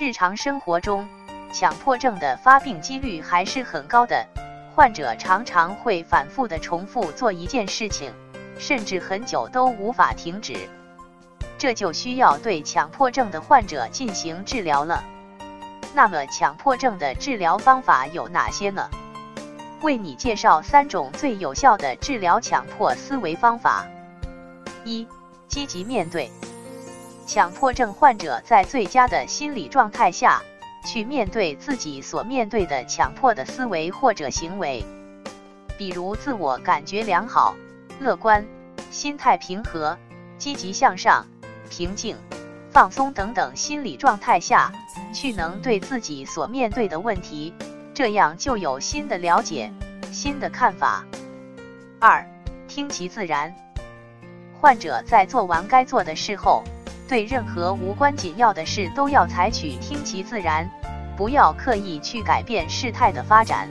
日常生活中，强迫症的发病几率还是很高的。患者常常会反复的重复做一件事情，甚至很久都无法停止。这就需要对强迫症的患者进行治疗了。那么，强迫症的治疗方法有哪些呢？为你介绍三种最有效的治疗强迫思维方法。一、积极面对。强迫症患者在最佳的心理状态下，去面对自己所面对的强迫的思维或者行为，比如自我感觉良好、乐观、心态平和、积极向上、平静、放松等等心理状态下去，能对自己所面对的问题，这样就有新的了解、新的看法。二、听其自然。患者在做完该做的事后。对任何无关紧要的事都要采取听其自然，不要刻意去改变事态的发展。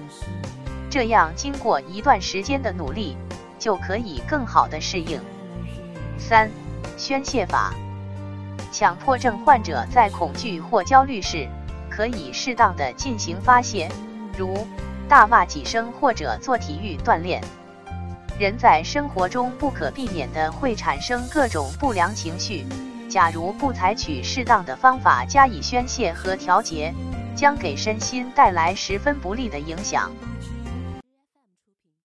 这样经过一段时间的努力，就可以更好的适应。三、宣泄法。强迫症患者在恐惧或焦虑时，可以适当的进行发泄，如大骂几声或者做体育锻炼。人在生活中不可避免的会产生各种不良情绪。假如不采取适当的方法加以宣泄和调节，将给身心带来十分不利的影响。